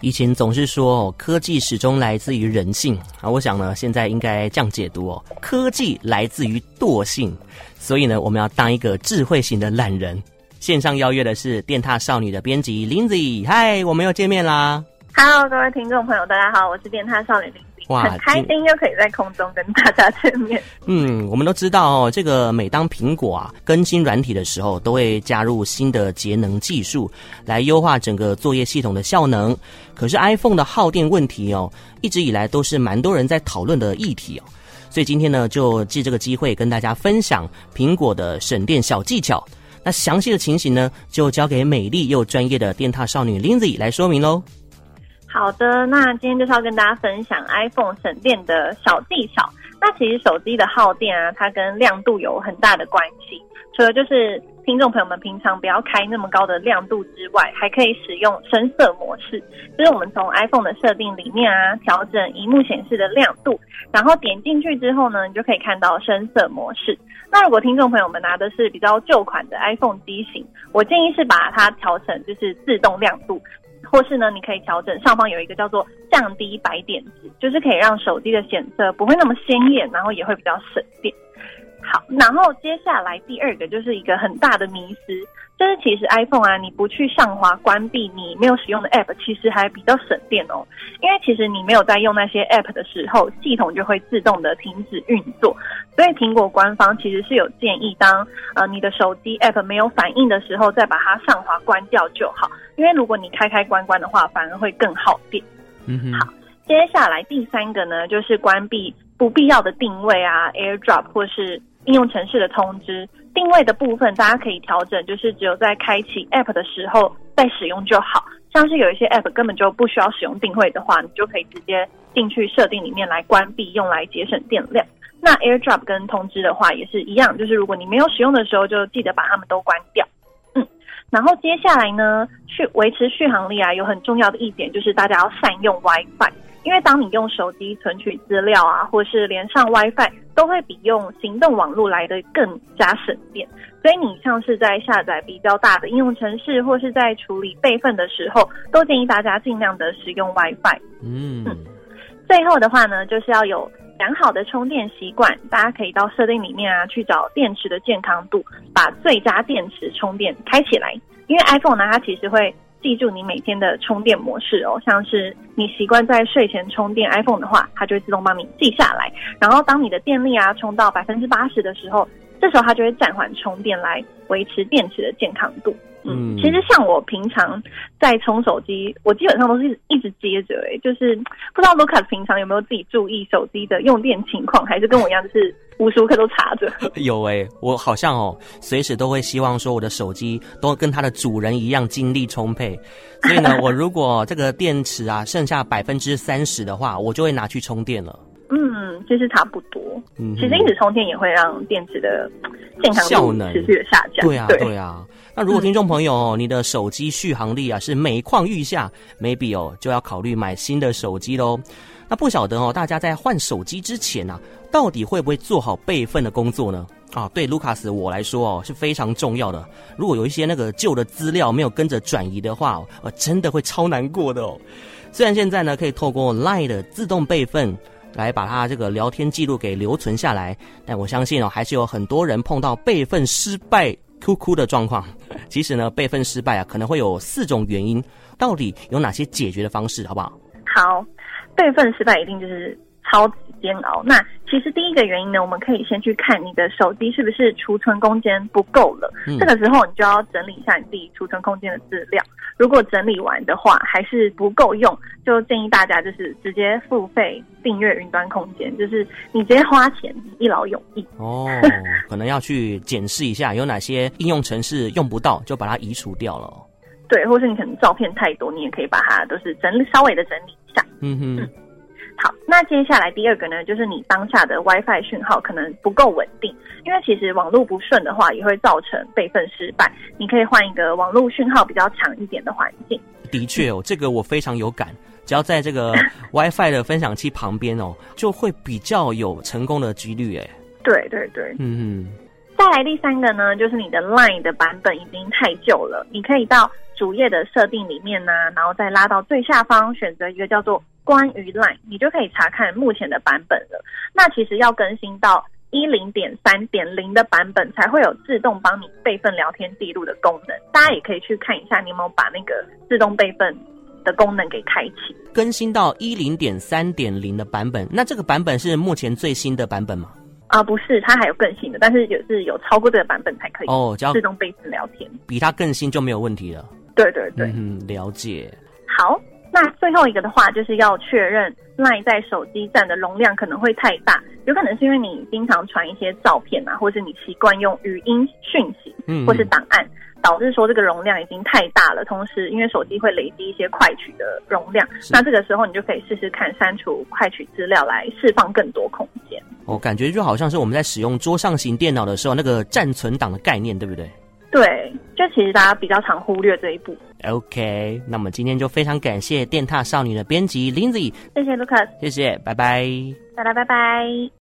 以前总是说科技始终来自于人性啊，我想呢，现在应该这样解读哦，科技来自于惰性，所以呢，我们要当一个智慧型的懒人。线上邀约的是电踏少女的编辑 Lindsay，嗨，我们又见面啦！Hello，各位听众朋友，大家好，我是电踏少女 Lindsay。哇，很开心又可以在空中跟大家见面。嗯，我们都知道哦，这个每当苹果啊更新软体的时候，都会加入新的节能技术来优化整个作业系统的效能。可是 iPhone 的耗电问题哦，一直以来都是蛮多人在讨论的议题哦。所以今天呢，就借这个机会跟大家分享苹果的省电小技巧。那详细的情形呢，就交给美丽又专业的电踏少女 Lindsay 来说明喽。好的，那今天就是要跟大家分享 iPhone 省电的小技巧。那其实手机的耗电啊，它跟亮度有很大的关系。除了就是听众朋友们平常不要开那么高的亮度之外，还可以使用深色模式。就是我们从 iPhone 的设定里面啊，调整荧幕显示的亮度，然后点进去之后呢，你就可以看到深色模式。那如果听众朋友们拿的是比较旧款的 iPhone 机型，我建议是把它调成就是自动亮度。或是呢，你可以调整上方有一个叫做降低白点值，就是可以让手机的显色不会那么鲜艳，然后也会比较省电。好，然后接下来第二个就是一个很大的迷思，就是其实 iPhone 啊，你不去上滑关闭你没有使用的 App，其实还比较省电哦。因为其实你没有在用那些 App 的时候，系统就会自动的停止运作。所以苹果官方其实是有建议，当呃你的手机 App 没有反应的时候，再把它上滑关掉就好。因为如果你开开关关的话，反而会更耗电。嗯哼。好，接下来第三个呢，就是关闭不必要的定位啊，AirDrop 或是。应用程式的通知定位的部分，大家可以调整，就是只有在开启 App 的时候再使用就好。像是有一些 App 根本就不需要使用定位的话，你就可以直接进去设定里面来关闭，用来节省电量。那 AirDrop 跟通知的话也是一样，就是如果你没有使用的时候，就记得把它们都关掉。嗯，然后接下来呢，去维持续航力啊，有很重要的一点就是大家要善用 WiFi。因为当你用手机存取资料啊，或是连上 WiFi，都会比用行动网络来的更加省电。所以你像是在下载比较大的应用程式，或是在处理备份的时候，都建议大家尽量的使用 WiFi。嗯，嗯，最后的话呢，就是要有良好的充电习惯。大家可以到设定里面啊，去找电池的健康度，把最佳电池充电开起来。因为 iPhone 呢，它其实会。记住你每天的充电模式哦，像是你习惯在睡前充电 iPhone 的话，它就会自动帮你记下来。然后当你的电力啊充到百分之八十的时候，这时候它就会暂缓充电来维持电池的健康度。嗯，其实像我平常在充手机，我基本上都是一直接着哎，就是不知道 Lucas 平常有没有自己注意手机的用电情况，还是跟我一样，就是无时无刻都插着。有哎，我好像哦，随时都会希望说我的手机都跟它的主人一样精力充沛，所以呢，我如果这个电池啊剩下百分之三十的话，我就会拿去充电了。嗯，其实差不多。嗯，其实一直充电也会让电池的健康效能持续的下降。对啊，对啊。那如果听众朋友，你的手机续航力啊是每况愈下，maybe 哦就要考虑买新的手机喽。那不晓得哦，大家在换手机之前呢、啊，到底会不会做好备份的工作呢？啊，对卢卡斯我来说哦是非常重要的。如果有一些那个旧的资料没有跟着转移的话，我真的会超难过的哦。虽然现在呢可以透过 Line 的自动备份。来把它这个聊天记录给留存下来，但我相信哦，还是有很多人碰到备份失败哭哭的状况。其实呢，备份失败啊，可能会有四种原因，到底有哪些解决的方式，好不好？好，备份失败一定就是超级煎熬。那其实第一个原因呢，我们可以先去看你的手机是不是储存空间不够了。嗯。这个时候你就要整理一下你自己储存空间的资料。如果整理完的话还是不够用，就建议大家就是直接付费订阅云端空间，就是你直接花钱一劳永逸。哦，可能要去检视一下有哪些应用程式用不到，就把它移除掉了。对，或是你可能照片太多，你也可以把它都是整理稍微的整理一下。嗯哼。嗯好，那接下来第二个呢，就是你当下的 WiFi 讯号可能不够稳定，因为其实网络不顺的话，也会造成备份失败。你可以换一个网络讯号比较强一点的环境。的确哦，这个我非常有感，只要在这个 WiFi 的分享器旁边哦，就会比较有成功的几率哎。对对对，嗯嗯。再来第三个呢，就是你的 Line 的版本已经太旧了，你可以到主页的设定里面呢、啊，然后再拉到最下方，选择一个叫做关于 Line，你就可以查看目前的版本了。那其实要更新到一零点三点零的版本，才会有自动帮你备份聊天记录的功能。大家也可以去看一下，你有没有把那个自动备份的功能给开启。更新到一零点三点零的版本，那这个版本是目前最新的版本吗？啊、呃，不是，它还有更新的，但是也是有超过这个版本才可以哦，只要自动备份聊天，比它更新就没有问题了。对对对，嗯，了解。好，那最后一个的话，就是要确认 LINE 在手机占的容量可能会太大，有可能是因为你经常传一些照片啊，或是你习惯用语音讯息，嗯，或是档案。导致说这个容量已经太大了，同时因为手机会累积一些快取的容量，那这个时候你就可以试试看删除快取资料来释放更多空间。我感觉就好像是我们在使用桌上型电脑的时候那个暂存档的概念，对不对？对，就其实大家比较常忽略这一步。OK，那么今天就非常感谢电踏少女的编辑 Lindsay，谢谢 Lucas，谢谢，拜拜，大家拜拜。